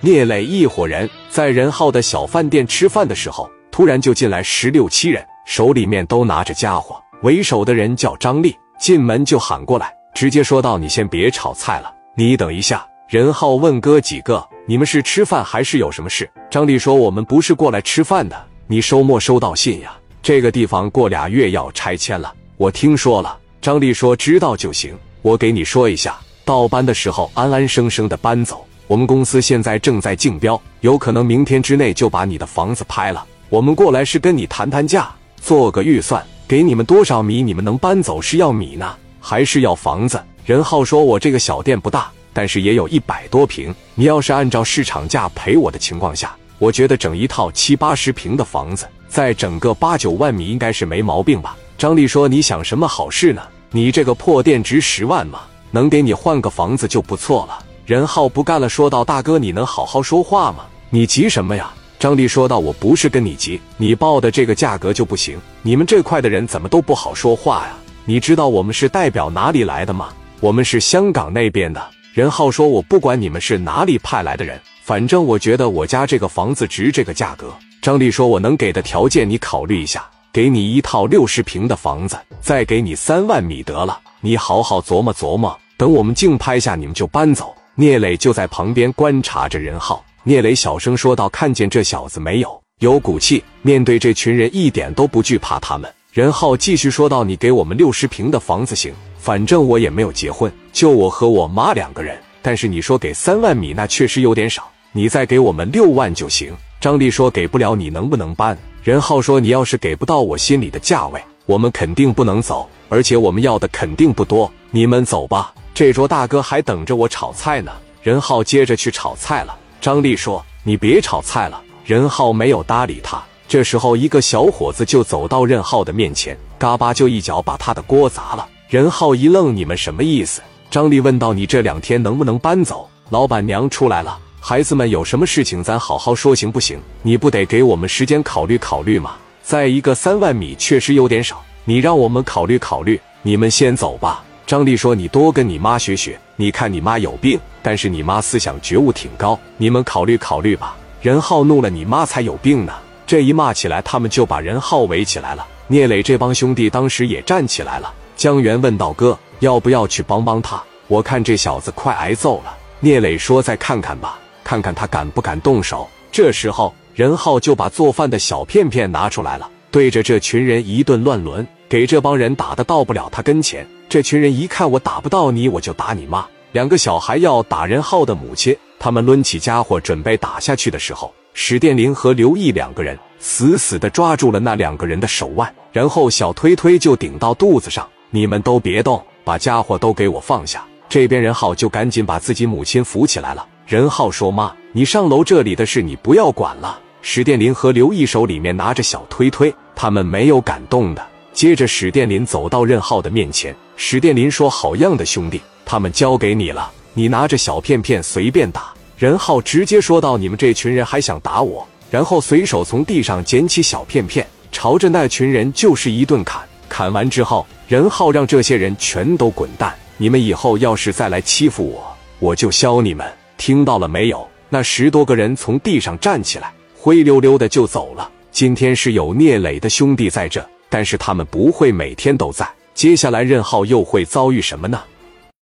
聂磊一伙人在任浩的小饭店吃饭的时候，突然就进来十六七人，手里面都拿着家伙。为首的人叫张丽，进门就喊过来，直接说道：“你先别炒菜了，你等一下。”任浩问哥几个：“你们是吃饭还是有什么事？”张丽说：“我们不是过来吃饭的。你收没收到信呀？这个地方过俩月要拆迁了，我听说了。”张丽说：“知道就行，我给你说一下，到搬的时候安安生生的搬走。我们公司现在正在竞标，有可能明天之内就把你的房子拍了。我们过来是跟你谈谈价，做个预算。”给你们多少米？你们能搬走是要米呢，还是要房子？任浩说：“我这个小店不大，但是也有一百多平。你要是按照市场价赔我的情况下，我觉得整一套七八十平的房子，再整个八九万米应该是没毛病吧？”张丽说：“你想什么好事呢？你这个破店值十万吗？能给你换个房子就不错了。”任浩不干了，说道：“大哥，你能好好说话吗？你急什么呀？”张丽说道：“我不是跟你急，你报的这个价格就不行。你们这块的人怎么都不好说话呀？你知道我们是代表哪里来的吗？我们是香港那边的。”任浩说：“我不管你们是哪里派来的人，反正我觉得我家这个房子值这个价格。”张丽说：“我能给的条件你考虑一下，给你一套六十平的房子，再给你三万米得了。你好好琢磨琢磨，等我们竞拍下，你们就搬走。”聂磊就在旁边观察着任浩。聂磊小声说道：“看见这小子没有？有骨气，面对这群人一点都不惧怕他们。”任浩继续说道：“你给我们六十平的房子行，反正我也没有结婚，就我和我妈两个人。但是你说给三万米，那确实有点少，你再给我们六万就行。”张丽说：“给不了，你能不能搬？”任浩说：“你要是给不到我心里的价位，我们肯定不能走，而且我们要的肯定不多。你们走吧，这桌大哥还等着我炒菜呢。”任浩接着去炒菜了。张丽说：“你别炒菜了。”任浩没有搭理他。这时候，一个小伙子就走到任浩的面前，嘎巴就一脚把他的锅砸了。任浩一愣：“你们什么意思？”张丽问道：“你这两天能不能搬走？老板娘出来了，孩子们有什么事情咱好好说，行不行？你不得给我们时间考虑考虑吗？再一个，三万米确实有点少，你让我们考虑考虑。你们先走吧。”张丽说：“你多跟你妈学学，你看你妈有病，但是你妈思想觉悟挺高，你们考虑考虑吧。”任浩怒了：“你妈才有病呢！”这一骂起来，他们就把任浩围起来了。聂磊这帮兄弟当时也站起来了。江源问道：“哥，要不要去帮帮他？我看这小子快挨揍了。”聂磊说：“再看看吧，看看他敢不敢动手。”这时候，任浩就把做饭的小片片拿出来了，对着这群人一顿乱抡，给这帮人打的到不了他跟前。这群人一看我打不到你，我就打你妈。两个小孩要打任浩的母亲，他们抡起家伙准备打下去的时候，史殿林和刘毅两个人死死的抓住了那两个人的手腕，然后小推推就顶到肚子上。你们都别动，把家伙都给我放下。这边任浩就赶紧把自己母亲扶起来了。任浩说：“妈，你上楼，这里的事你不要管了。”史殿林和刘毅手里面拿着小推推，他们没有敢动的。接着，史殿林走到任浩的面前。史殿林说：“好样的，兄弟，他们交给你了，你拿着小片片随便打。”任浩直接说道：“你们这群人还想打我？”然后随手从地上捡起小片片，朝着那群人就是一顿砍。砍完之后，任浩让这些人全都滚蛋。你们以后要是再来欺负我，我就削你们！听到了没有？那十多个人从地上站起来，灰溜溜的就走了。今天是有聂磊的兄弟在这。但是他们不会每天都在。接下来任浩又会遭遇什么呢？